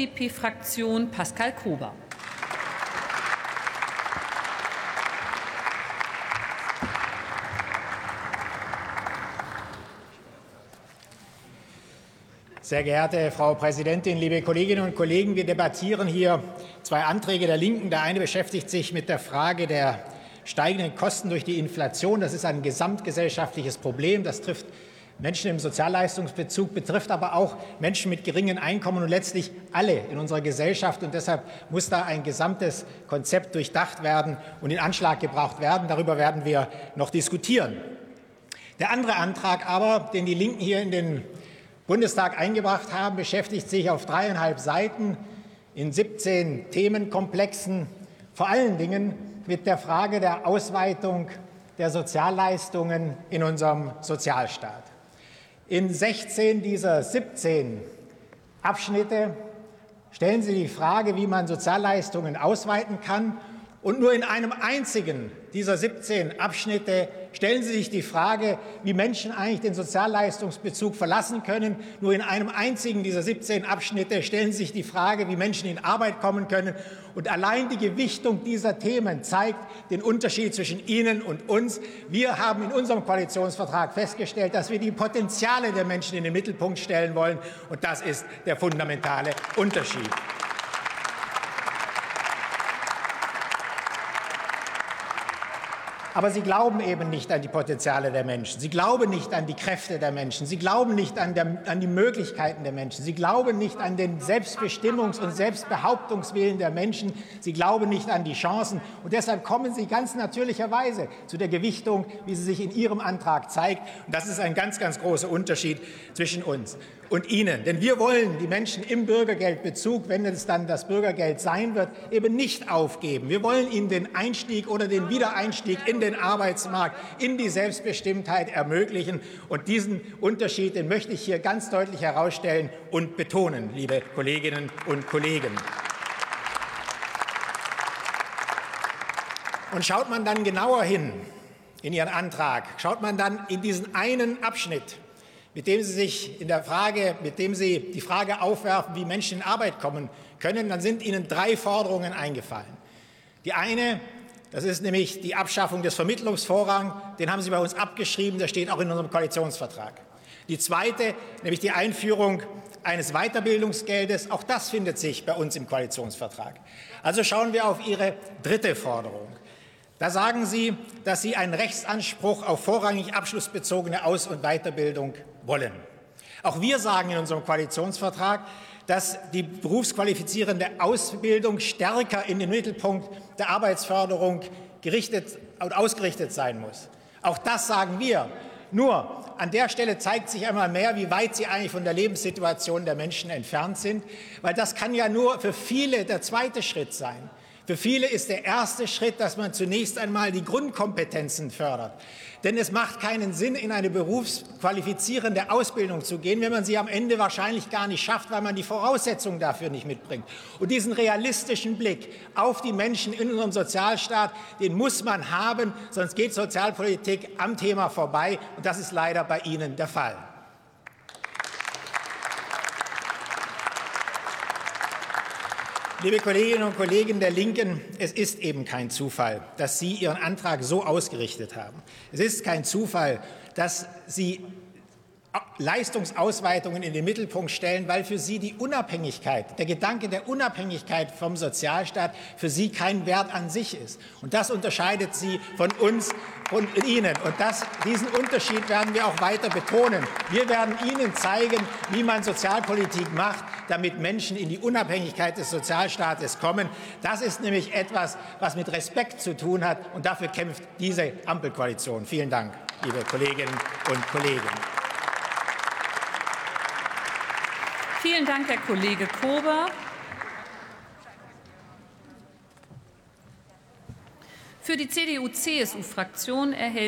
FDP-Fraktion Pascal Kober. Sehr geehrte Frau Präsidentin, liebe Kolleginnen und Kollegen, wir debattieren hier zwei Anträge der Linken. Der eine beschäftigt sich mit der Frage der steigenden Kosten durch die Inflation. Das ist ein gesamtgesellschaftliches Problem. Das trifft Menschen im Sozialleistungsbezug, betrifft aber auch Menschen mit geringen Einkommen und letztlich alle in unserer Gesellschaft. Und deshalb muss da ein gesamtes Konzept durchdacht werden und in Anschlag gebracht werden. Darüber werden wir noch diskutieren. Der andere Antrag aber, den die Linken hier in den Bundestag eingebracht haben, beschäftigt sich auf dreieinhalb Seiten in 17 Themenkomplexen vor allen Dingen mit der Frage der Ausweitung der Sozialleistungen in unserem Sozialstaat. In 16 dieser 17 Abschnitte stellen Sie die Frage, wie man Sozialleistungen ausweiten kann. Und nur in einem einzigen dieser 17 Abschnitte stellen Sie sich die Frage, wie Menschen eigentlich den Sozialleistungsbezug verlassen können. Nur in einem einzigen dieser 17 Abschnitte stellen Sie sich die Frage, wie Menschen in Arbeit kommen können. Und allein die Gewichtung dieser Themen zeigt den Unterschied zwischen Ihnen und uns. Wir haben in unserem Koalitionsvertrag festgestellt, dass wir die Potenziale der Menschen in den Mittelpunkt stellen wollen. Und das ist der fundamentale Unterschied. Aber sie glauben eben nicht an die Potenziale der Menschen. Sie glauben nicht an die Kräfte der Menschen. Sie glauben nicht an, der, an die Möglichkeiten der Menschen. Sie glauben nicht an den Selbstbestimmungs- und Selbstbehauptungswillen der Menschen. Sie glauben nicht an die Chancen. Und deshalb kommen Sie ganz natürlicherweise zu der Gewichtung, wie sie sich in Ihrem Antrag zeigt. Und das ist ein ganz, ganz großer Unterschied zwischen uns und Ihnen. Denn wir wollen die Menschen im Bürgergeldbezug, wenn es dann das Bürgergeld sein wird, eben nicht aufgeben. Wir wollen ihnen den Einstieg oder den Wiedereinstieg in den Arbeitsmarkt, in die Selbstbestimmtheit ermöglichen. Und diesen Unterschied, den möchte ich hier ganz deutlich herausstellen und betonen, liebe Kolleginnen und Kollegen. Und schaut man dann genauer hin in Ihren Antrag, schaut man dann in diesen einen Abschnitt, mit dem Sie sich in der Frage, mit dem Sie die Frage aufwerfen, wie Menschen in Arbeit kommen können, dann sind Ihnen drei Forderungen eingefallen. Die eine, das ist nämlich die Abschaffung des Vermittlungsvorrangs, den haben Sie bei uns abgeschrieben, der steht auch in unserem Koalitionsvertrag. Die zweite, nämlich die Einführung eines Weiterbildungsgeldes, auch das findet sich bei uns im Koalitionsvertrag. Also schauen wir auf Ihre dritte Forderung. Da sagen Sie, dass Sie einen Rechtsanspruch auf vorrangig abschlussbezogene Aus- und Weiterbildung wollen. Auch wir sagen in unserem Koalitionsvertrag, dass die berufsqualifizierende Ausbildung stärker in den Mittelpunkt der Arbeitsförderung gerichtet und ausgerichtet sein muss. Auch das sagen wir. Nur an der Stelle zeigt sich einmal mehr, wie weit Sie eigentlich von der Lebenssituation der Menschen entfernt sind, weil das kann ja nur für viele der zweite Schritt sein. Für viele ist der erste Schritt, dass man zunächst einmal die Grundkompetenzen fördert. Denn es macht keinen Sinn, in eine berufsqualifizierende Ausbildung zu gehen, wenn man sie am Ende wahrscheinlich gar nicht schafft, weil man die Voraussetzungen dafür nicht mitbringt. Und diesen realistischen Blick auf die Menschen in unserem Sozialstaat, den muss man haben, sonst geht Sozialpolitik am Thema vorbei. Und das ist leider bei Ihnen der Fall. Liebe Kolleginnen und Kollegen der Linken, es ist eben kein Zufall, dass Sie Ihren Antrag so ausgerichtet haben. Es ist kein Zufall, dass Sie Leistungsausweitungen in den Mittelpunkt stellen, weil für sie die Unabhängigkeit, der Gedanke der Unabhängigkeit vom Sozialstaat für sie kein Wert an sich ist. Und das unterscheidet sie von uns und Ihnen. Und das, diesen Unterschied werden wir auch weiter betonen. Wir werden Ihnen zeigen, wie man Sozialpolitik macht, damit Menschen in die Unabhängigkeit des Sozialstaates kommen. Das ist nämlich etwas, was mit Respekt zu tun hat. Und dafür kämpft diese Ampelkoalition. Vielen Dank, liebe Kolleginnen und Kollegen. Vielen Dank, Herr Kollege Kober. Für die CDU-CSU-Fraktion erhält